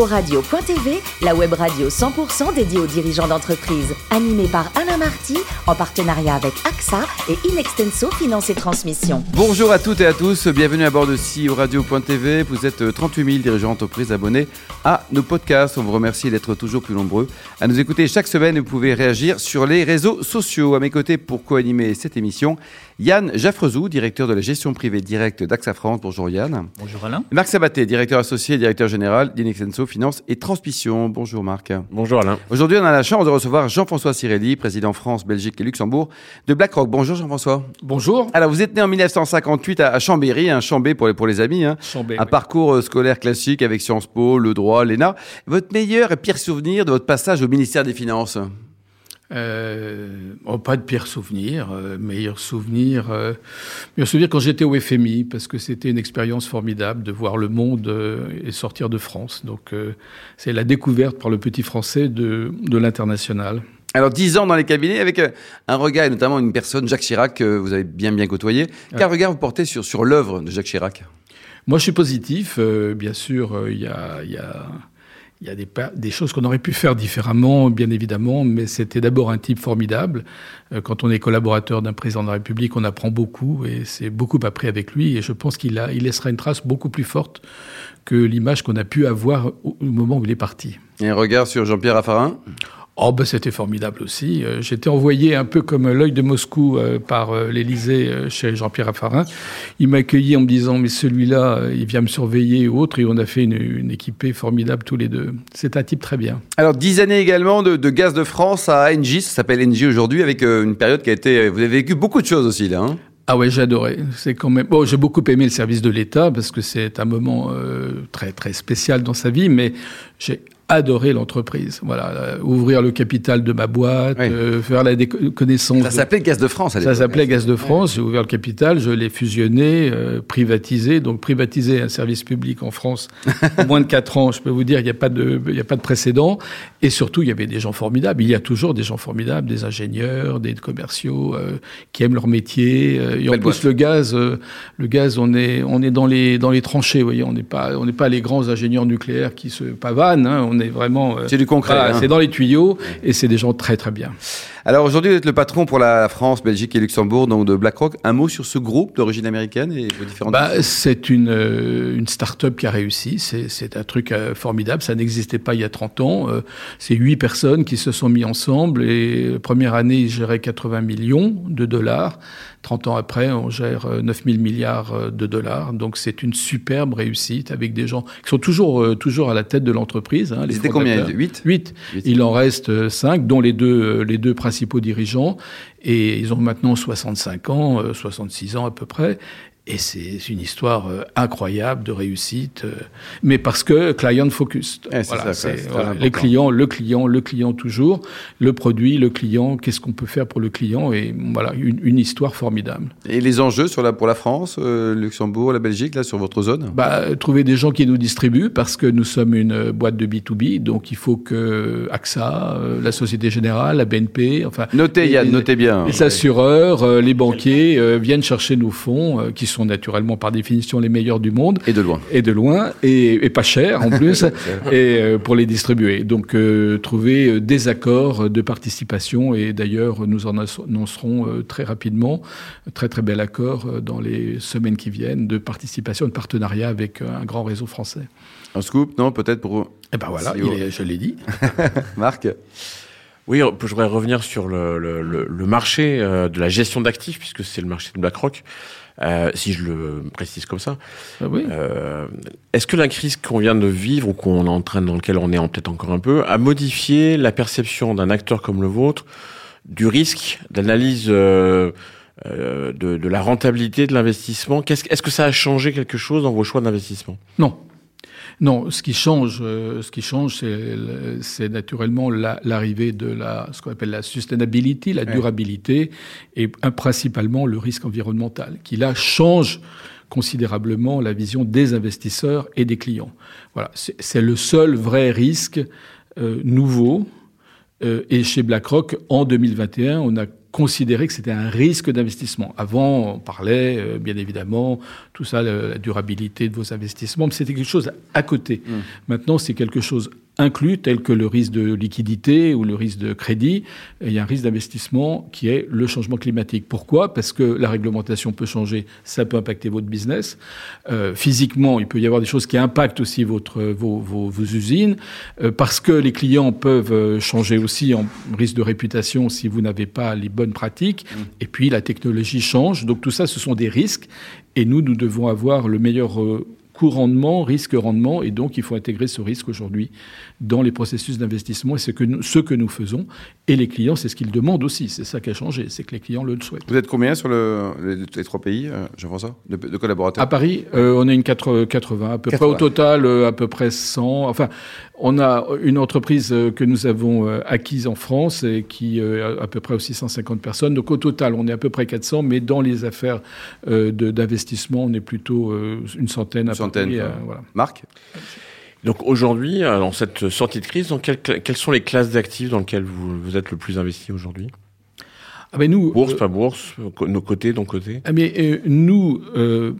Radio.tv, la web radio 100% dédiée aux dirigeants d'entreprise. Animée par Alain Marty, en partenariat avec AXA et Inextenso Finance et Transmission. Bonjour à toutes et à tous, bienvenue à bord de CEO Radio.tv. Vous êtes 38 000 dirigeants d'entreprise abonnés à nos podcasts. On vous remercie d'être toujours plus nombreux à nous écouter chaque semaine. Vous pouvez réagir sur les réseaux sociaux. À mes côtés pour co-animer cette émission, Yann Jaffrezou, directeur de la gestion privée directe d'AXA France. Bonjour Yann. Bonjour Alain. Marc Sabaté, directeur associé et directeur général d'Inexenso Finance et Transmission. Bonjour Marc. Bonjour Alain. Aujourd'hui, on a la chance de recevoir Jean-François Cirelli, président France, Belgique et Luxembourg de BlackRock. Bonjour Jean-François. Bonjour. Alors, vous êtes né en 1958 à Chambéry, un Chambé pour les, pour les amis. Hein. Chambé, un oui. parcours euh, scolaire classique avec Sciences Po, le droit, l'ENA. Votre meilleur et pire souvenir de votre passage au ministère des Finances? Euh, oh, pas de pire souvenir. euh, meilleur souvenir. Euh, meilleur souvenir quand j'étais au FMI, parce que c'était une expérience formidable de voir le monde euh, et sortir de France. Donc, c'est la découverte par le petit français de, de l'international. Alors, 10 ans dans les cabinets avec un regard, et notamment une personne, Jacques Chirac, que vous avez bien bien côtoyé. Quel regard vous portez sur, sur l'œuvre de Jacques Chirac? Moi, je suis positif. bien sûr, il y a. il y a il y a des, des choses qu'on aurait pu faire différemment, bien évidemment, mais c'était d'abord un type formidable. Euh, Quand on est collaborateur d'un président de la République, on apprend beaucoup et c'est beaucoup appris avec lui. Et je pense qu'il il laissera une trace beaucoup plus forte que l'image qu'on a pu avoir au, au moment où il est parti. Et un regard sur Jean-Pierre Raffarin? Oh, ben c'était formidable aussi. Euh, J'étais envoyé un peu comme l'œil de Moscou euh, par euh, l'Élysée chez Jean-Pierre Raffarin. Il m'a accueilli en me disant, mais celui-là, il vient me surveiller ou autre. Et on a fait une, une équipée formidable tous les deux. C'est un type très bien. Alors, 10 années également de, de Gaz de France à Engie, ça s'appelle Engie aujourd'hui, avec une période qui a été... Vous avez vécu beaucoup de choses aussi, là. Hein Ah ouais, j'ai adoré. C'est quand même. Bon, j'ai beaucoup aimé le service de l'État parce que c'est un moment euh, très très spécial dans sa vie, mais j'ai adoré l'entreprise. Voilà, euh, ouvrir le capital de ma boîte, Oui. euh, faire la connaissance. ça de- s'appelait Gaz de France à Ça s'appelait Gaz de France. J'ai ouvert le capital, je l'ai fusionné, euh, privatisé. Donc privatiser un service public en France en moins de quatre ans, je peux vous dire, il n'y a pas de, il a pas de précédent. Et surtout, il y avait des gens formidables. Il y a toujours des gens formidables, des ingénieurs, des commerciaux euh, qui aiment leur métier. euh, et en Belle plus, boîte. le gaz, euh, le gaz, on est, on est dans les, dans les tranchées. Vous voyez, on n'est pas, on n'est pas les grands ingénieurs nucléaires qui se pavanent. hein. on est vraiment. euh, C'est du concret. voilà, hein. c'est dans les tuyaux et c'est des gens très très bien. Alors aujourd'hui, vous êtes le patron pour la France, Belgique et Luxembourg, donc de BlackRock. Un mot sur ce groupe d'origine américaine et vos différentes... Bah, c'est une, euh, une start-up qui a réussi. C'est, un truc euh, formidable. Ça n'existait pas il y a 30 ans. Euh, c'est huit personnes qui se sont mis ensemble et la première année, ils géraient 80 millions de dollars. 30 ans après, on gère euh, 9 000 milliards euh, de dollars. Donc c'est une superbe réussite avec des gens qui sont toujours, euh, toujours à la tête de l'entreprise. Hein, étaient combien? fondateurs. 8 Huit. Huit. Il en reste euh, cinq, dont les deux, euh, les deux principaux dirigeants. Et ils ont maintenant 65 ans, euh, 66 ans à peu près. Et c'est une histoire euh, incroyable de réussite, euh, mais parce que client focus. Ça, très voilà, les clients, le client, le client toujours, le produit, le client. Qu'est-ce qu'on peut faire pour le client Et voilà, une, une histoire formidable. Et les enjeux sur la, pour la France, euh, Luxembourg, la Belgique, là, sur votre zone? Bah, trouver des gens qui nous distribuent parce que nous sommes une boîte de B2B, donc il faut que AXA, euh, la Société Générale, la BNP, enfin Notez, les- Yann, notez bien. les assureurs, les banquiers viennent chercher nos fonds, qui sont naturellement par définition les meilleurs du monde, Et de loin. et de loin, et, et pas cher en plus, et euh, pour les distribuer. Donc euh, trouver euh, des accords de participation, et d'ailleurs nous en annoncerons euh, très rapidement, un très très bel accord dans les semaines qui viennent de participation, de partenariat avec un grand réseau français. Un scoop, non Peut-être pour Et ben voilà, est- je l'ai dit. Marc? Oui, je voudrais revenir sur le, le, le- le marché euh, de la gestion d'actifs, puisque c'est le marché de BlackRock, euh, si je le précise comme ça. Ah oui. Euh, Est-ce que la crise qu'on vient de vivre, ou qu'on est en train, dans lequel on est en- peut-être encore un peu, a modifié la perception d'un acteur comme le vôtre du risque, d'analyse euh, euh, de, de la rentabilité de l'investissement? Qu'est-ce- Est-ce que ça a changé quelque chose dans vos choix d'investissement? Non. Non, ce qui change, euh, ce qui change, c'est le- c'est naturellement la- l'arrivée de la, ce qu'on appelle la sustainability, la durabilité, et principalement le risque environnemental, qui là change considérablement la vision des investisseurs et des clients. Voilà, c'est c'est le seul vrai risque euh, nouveau. Euh, et chez BlackRock, en 2021, on a considérer que c'était un risque d'investissement. Avant, on parlait, euh, bien évidemment, tout ça, la durabilité de vos investissements, mais c'était quelque chose à côté. Mmh. Maintenant, c'est quelque chose inclus, tels que le risque de liquidité ou le risque de crédit. il y a un risque d'investissement qui est le changement climatique. Pourquoi? Parce que la réglementation peut changer, ça peut impacter votre business. Euh, physiquement, il peut y avoir des choses qui impactent aussi votre, vos, vos, usines, euh, parce que les clients peuvent euh, changer aussi en risque de réputation si vous n'avez pas les bonnes pratiques. Et puis la technologie change. Donc tout ça, ce sont des risques. Et nous, nous devons avoir le meilleur coût-rendement, risque-rendement, et donc il faut intégrer ce risque aujourd'hui dans les processus d'investissement, et c'est que ce que nous faisons. Et les clients, c'est ce qu'ils demandent aussi, c'est ça qui a changé, c'est que les clients le souhaitent. Vous êtes combien sur le, les, trois pays, euh, Jean-François, de, de, collaborateurs? À Paris, euh, on est une 80, à peu près au total, euh, à peu près 100. Enfin, on a une entreprise que nous avons acquise en France et qui a à peu près aussi 150 personnes. Donc au total, on est à peu près 400, mais dans les affaires d'investissement, on est plutôt une centaine à Marc donc aujourd'hui, dans cette sortie de crise, dans quelles sont les classes d'actifs dans lesquelles vous, êtes le plus investi aujourd'hui? Ah ben nous, Bourse, euh, pas bourse, nos côtés, ton côté ah mais, euh, Nous, euh,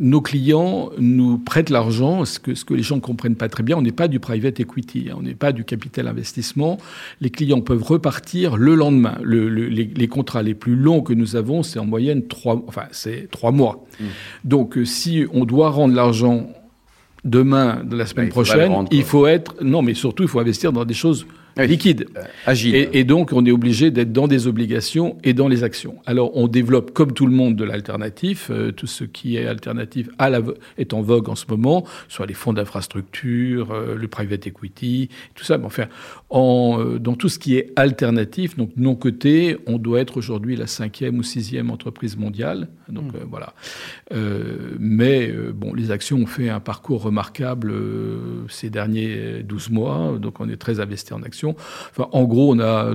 nos clients nous prêtent l'argent, ce que, ce que les gens ne comprennent pas très bien. On n'est pas du private equity, hein, on n'est pas du capital investissement. Les clients peuvent repartir le lendemain. Le, les, contrats les plus longs que nous avons, c'est en moyenne trois, enfin, c'est trois mois. Mmh. Donc, si on doit rendre l'argent demain, de la semaine prochaine, il faut être. Non, mais surtout, il faut investir dans des choses liquides. Euh, agile. Et, donc, on est obligé d'être dans des obligations et dans les actions. Alors, on développe, comme tout le monde, de l'alternatif. Euh, tout ce qui est alternatif à la, est en vogue en ce moment, soit les fonds d'infrastructure, euh, le private equity, tout ça. Mais enfin, en, dans tout ce qui est alternatif, donc non coté, on doit être aujourd'hui la cinquième ou sixième entreprise mondiale. Donc, hmm. voilà. mais, bon, les actions ont fait un parcours remarquable ces derniers 12 mois. Donc, on est très investi en actions. Enfin, en gros, on a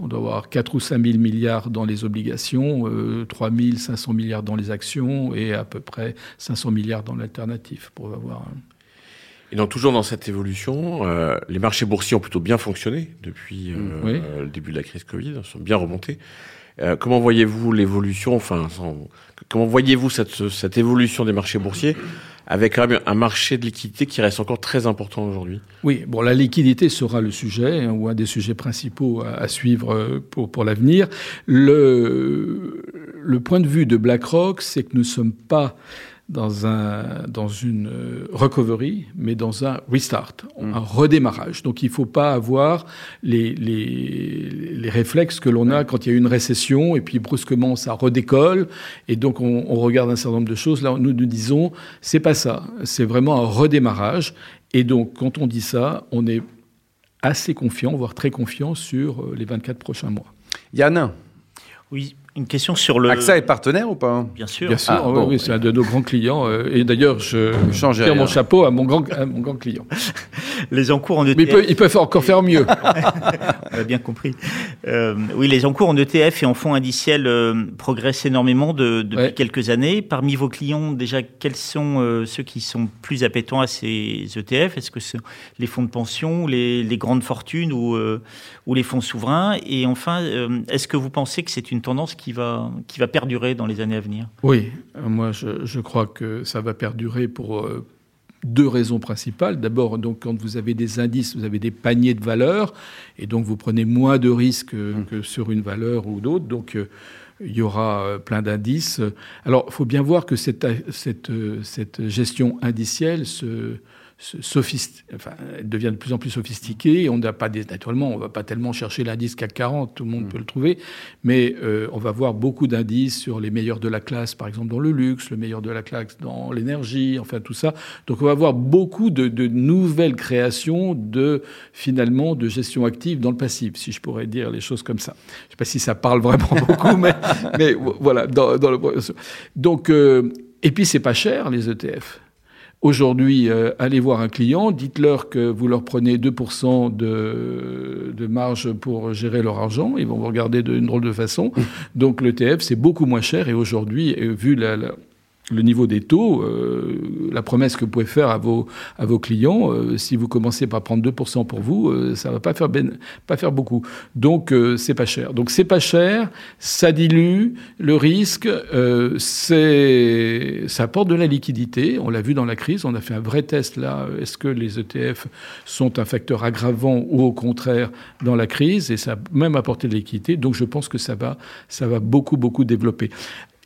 on doit avoir 4 ou 5 000 milliards dans les obligations, euh, 3 500 milliards dans les actions et à peu près 500 milliards dans l'alternatif pour avoir. Et donc toujours dans cette évolution, euh, les marchés boursiers ont plutôt bien fonctionné depuis euh, le début de la crise Covid, ils sont bien remontés. Euh, comment voyez-vous l'évolution, enfin, comment voyez-vous cette, cette évolution des marchés boursiers avec quand même un marché de liquidité qui reste encore très important aujourd'hui. Oui, bon, la liquidité sera le sujet, hein, ou un des sujets principaux à, à suivre euh, pour, pour l'avenir. Le, le point de vue de BlackRock, c'est que nous ne sommes pas dans, un, dans une euh, recovery, mais dans un restart, mm. un redémarrage. Donc il ne faut pas avoir les, les, les réflexes que l'on a quand il y a une récession et puis brusquement ça redécolle et donc on, on regarde un certain nombre de choses. Là, nous nous disons, c'est pas ça, c'est vraiment un redémarrage. Et donc quand on dit ça, on est assez confiant, voire très confiant sur euh, les 24 prochains mois. Yann? Oui, une question sur le. AXA est partenaire ou pas? Bien sûr. Bien sûr, ah, oui, c'est un de nos grands clients. Euh, et d'ailleurs, je change mon chapeau à mon grand, mon grand client. les encours en ETF. Mais il peut, encore faire mieux. On a bien compris. Euh, oui, les encours en ETF et en fonds indiciels euh, progressent énormément de, depuis quelques années. Parmi vos clients, déjà, quels sont ceux qui sont plus appétents à ces ETF Est-ce que c'est les fonds de pension, les, les grandes fortunes ou, ou les fonds souverains? Et enfin, est-ce que vous pensez que c'est une tendance qui va, qui va perdurer dans les années à venir Oui, moi je, je crois que ça va perdurer pour euh, deux raisons principales. D'abord, donc, quand vous avez des indices, vous avez des paniers de valeurs, et donc vous prenez moins de risques mmh. que sur une valeur ou d'autres. Donc, euh, il y aura euh, plein d'indices. Alors, il faut bien voir que cette, cette, cette gestion indicielle se, enfin, elle devient de plus en plus sophistiquée. On n'a pas des, naturellement, on va pas tellement chercher l'indice CAC 40, tout le monde mm. peut le trouver, mais euh, on va voir beaucoup d'indices sur les meilleurs de la classe, par exemple dans le luxe, le meilleur de la classe dans l'énergie, enfin tout ça. Donc on va voir beaucoup de, de, nouvelles créations de finalement de gestion active dans le passif, si je pourrais dire les choses comme ça. Je ne sais pas si ça parle vraiment beaucoup, mais, mais voilà. Dans, dans le... Donc euh, et puis c'est pas cher les ETF. Aujourd'hui, euh, allez voir un client, dites-leur que vous leur prenez 2% de, de, marge pour gérer leur argent, ils vont vous regarder d'une drôle de façon. Donc l'ETF, c'est beaucoup moins cher et aujourd'hui, vu la, le niveau des taux, euh, la promesse que vous pouvez faire à vos, à vos clients, euh, si vous commencez par prendre 2% pour vous, euh, ça va pas faire, ben, pas faire beaucoup. Donc, c'est pas cher. Donc, c'est pas cher, ça dilue le risque, c'est, ça apporte de la liquidité. On l'a vu dans la crise, on a fait un vrai test là. Est-ce que les ETF sont un facteur aggravant ou au contraire dans la crise? Et ça a même apporté de la liquidité. Donc, je pense que ça va, ça va beaucoup, beaucoup développer.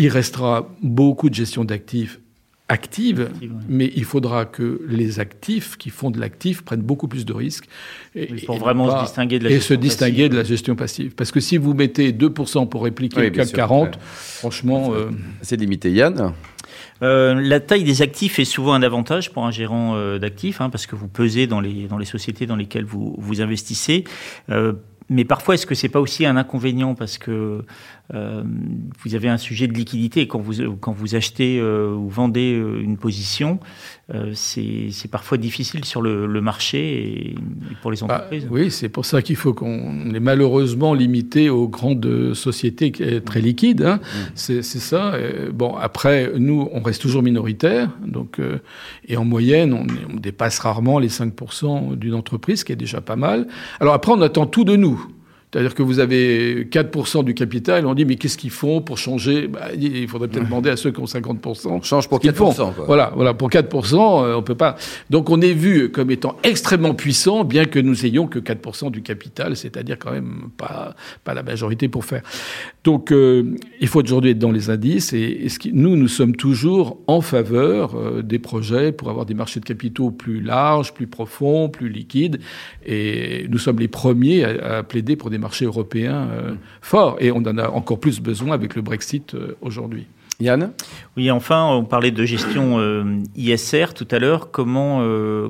Il restera beaucoup de gestion d'actifs active, mais il faudra que les actifs qui font de l'actif prennent beaucoup plus de risques. Et, pour vraiment se distinguer de la gestion Et se distinguer de la gestion passive. Parce que si vous mettez 2% pour répliquer le CAC 40, franchement... Euh, C'est limité. Yann? Euh, la taille des actifs est souvent un avantage pour un gérant euh, d'actifs, hein, parce que vous pesez dans les, dans les sociétés dans lesquelles vous, vous investissez. mais parfois, est-ce que c'est pas aussi un inconvénient parce que euh, vous avez un sujet de liquidité. Quand vous, quand vous achetez euh, ou vendez euh, une position, c'est parfois difficile sur le, marché et, pour les bah, entreprises. oui, c'est pour ça qu'il faut qu'on est malheureusement limité aux grandes sociétés très liquides. Hein. Mmh. C'est ça. bon, après, nous, on reste toujours minoritaire. Donc, et en moyenne, on, on dépasse rarement les 5% d'une entreprise, ce qui est déjà pas mal. Alors après, on attend tout de nous. C'est-à-dire que vous avez 4% du capital, on dit mais qu'est-ce qu'ils font pour changer? Bah, Il faudrait peut-être demander à ceux qui ont 50%. Change pour 4%. Quoi. Voilà, voilà, pour 4%, euh, on peut pas. Donc on est vu comme étant extrêmement puissant, bien que nous ayons que 4% du capital, c'est-à-dire quand même pas, pas la majorité pour faire. Donc euh, il faut aujourd'hui être dans les indices, et, ce qui, nous, nous sommes toujours en faveur euh, des projets pour avoir des marchés de capitaux plus larges, plus profonds, plus liquides, et nous sommes les premiers à, à plaider pour des marché européen euh, fort. Et on en a encore plus besoin avec le Brexit euh, aujourd'hui. Yann? Oui, enfin, on parlait de gestion euh, ISR tout à l'heure. Comment,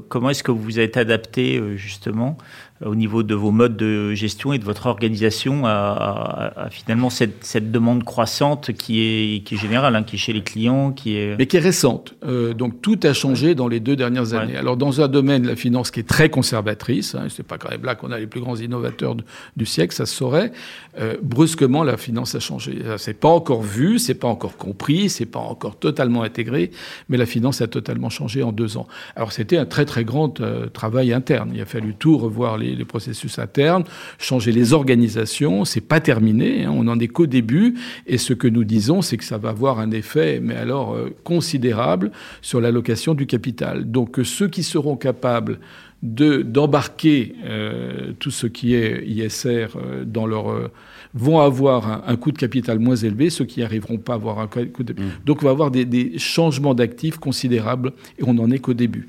comment est-ce que vous vous êtes adapté justement au niveau de vos modes de gestion et de votre organisation à, finalement cette, cette, demande croissante qui est, qui est générale, hein, qui est chez les clients, qui est... Mais qui est récente. Euh, donc tout a changé dans les deux dernières années. Alors dans un domaine, la finance qui est très conservatrice, hein, c'est pas quand même là qu'on a les plus grands innovateurs du siècle, ça se saurait, euh, brusquement la finance a changé. C'est pas encore vu, c'est pas encore compris, c'est pas encore totalement intégré, mais la finance a totalement changé en deux ans. Alors c'était un très très grand euh, travail interne. Il a fallu tout revoir les les, processus internes, changer les organisations. C'est pas terminé, hein, on n'en est qu'au début. Et ce que nous disons, c'est que ça va avoir un effet, mais alors euh, considérable, sur l'allocation du capital. Donc euh, ceux qui seront capables de d'embarquer euh, tout ce qui est ISR dans leur vont avoir un, coût de capital moins élevé, ceux qui n'arriveront pas à avoir un coût de... Mmh. Donc on va avoir des, des changements d'actifs considérables et on n'en est qu'au début.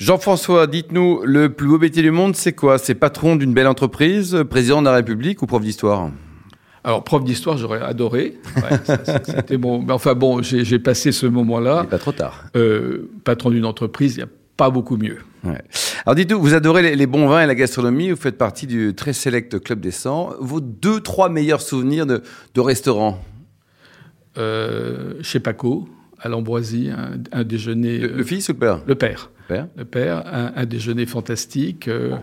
Jean-François, dites-nous, le plus beau métier du monde, c'est quoi? C'est patron d'une belle entreprise, président de la République ou prof d'histoire? Alors, prof d'histoire, j'aurais adoré. C'était bon. Mais enfin bon, j'ai passé ce moment-là. Pas trop tard. Euh, patron d'une entreprise, il n'y a pas beaucoup mieux. Alors dites-nous, vous adorez les, bons vins et la gastronomie, vous faites partie du très select Club des 100. Vos deux, trois meilleurs souvenirs de, de restaurants? Euh, Chez Paco, à l'Ambroisie, un, déjeuner... Le, fils ou le père? Le père. Le père, un, déjeuner fantastique. Euh,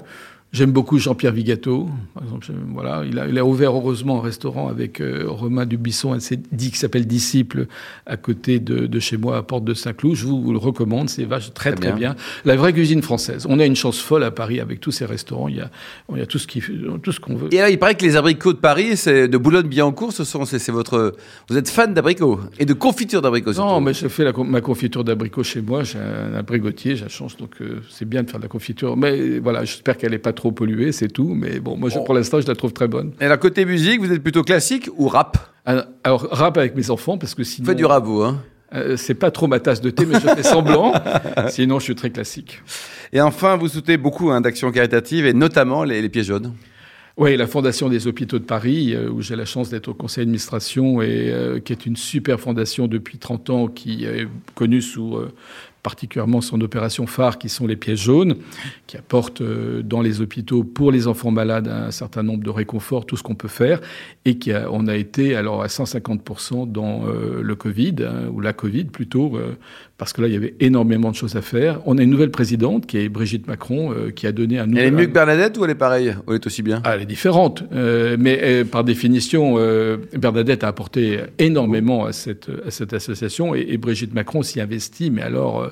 J'aime beaucoup Jean-Pierre Vigato. Par exemple, voilà, il a, il a, ouvert heureusement un restaurant avec euh, Romain Dubisson, dit qui s'appelle Disciple, à côté de, de, chez moi, à Porte de Saint-Cloud. Je vous, le recommande, c'est vache très très, bien. La vraie cuisine française. On a une chance folle à Paris avec tous ces restaurants. Il y a, il y a tout ce qui, tout ce qu'on veut. Et là, il paraît que les abricots de Paris, c'est de Boulogne-Billancourt, ce sont, c'est votre, vous êtes fan d'abricots et de confiture d'abricots. Non, mais je fais la, ma confiture d'abricots chez moi. J'ai un abricotier, j'ai la chance, donc euh, c'est bien de faire de la confiture. Mais voilà, j'espère qu'elle est pas trop polluée, c'est tout. Mais bon, moi, pour l'instant, je la trouve très bonne. Et la côté musique, vous êtes plutôt classique ou rap? Alors, rap avec mes enfants, parce que sinon. Vous faites du rap, vous, hein euh, c'est pas trop ma tasse de thé, mais je fais semblant. Sinon, je suis très classique. Et enfin, vous soutenez beaucoup hein, d'actions caritatives, et notamment les, Pieds Jaunes. Oui, la Fondation des Hôpitaux de Paris, euh, où j'ai la chance d'être au conseil d'administration, et euh, qui est une super fondation depuis 30 ans, qui est connue sous particulièrement son opération phare qui sont les pièces jaunes, qui apportent dans les hôpitaux pour les enfants malades un certain nombre de réconforts, tout ce qu'on peut faire, et qui a, on a été alors à 150% dans le Covid, hein, ou la Covid plutôt, parce que là, il y avait énormément de choses à faire. On a une nouvelle présidente, qui est Brigitte Macron, euh, qui a donné un nouveau... Elle est mieux que Bernadette ou elle est pareille? Ou elle est aussi bien? Ah, Elle est différente. Euh, mais euh, par définition, Bernadette a apporté énormément à cette, à cette association et, et Brigitte Macron s'y investit, mais alors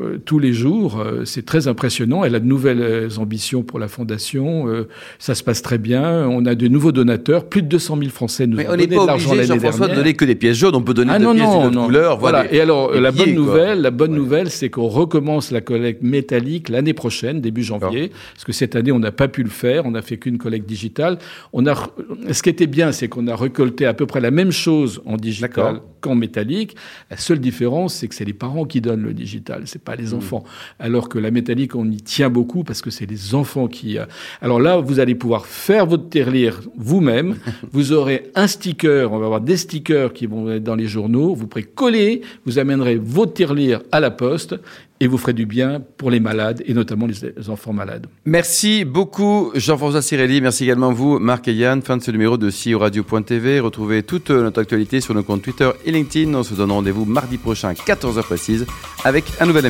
euh, tous les jours. Euh, c'est très impressionnant. Elle a de nouvelles euh, ambitions pour la fondation. ça se passe très bien. On a de nouveaux donateurs. Plus de 200 000 Français nous ont donné de l'argent l'année dernière. Jean-François, de donner que des pièces jaunes. On peut donner ah, des pièces non, non. couleur. Voilà. Et alors, la bonne nouvelle, la bonne nouvelle, c'est qu'on recommence la collecte métallique l'année prochaine, début janvier. Parce que cette année, on n'a pas pu le faire. On n'a fait qu'une collecte digitale. On a, ce qui était bien, c'est qu'on a récolté à peu près la même chose en digital qu'en métallique. La seule différence, c'est que c'est les parents qui donnent le digital. C'est pas les mmh. enfants. Alors que la métallique, on y tient beaucoup parce que c'est les enfants qui. Euh, alors là, vous allez pouvoir faire votre tirelire vous-même. vous aurez un sticker. On va avoir des stickers qui vont être dans les journaux. Vous pourrez coller. Vous amènerez votre tirelire à la poste et vous ferez du bien pour les malades et notamment les enfants malades. Merci beaucoup Jean-François Cirelli, merci également vous Marc et Yann. Fin de ce numéro de CEO Radio.tv. Retrouvez toute notre actualité sur nos comptes Twitter et LinkedIn. On se donne rendez-vous mardi prochain 14h précise avec un nouvel invité.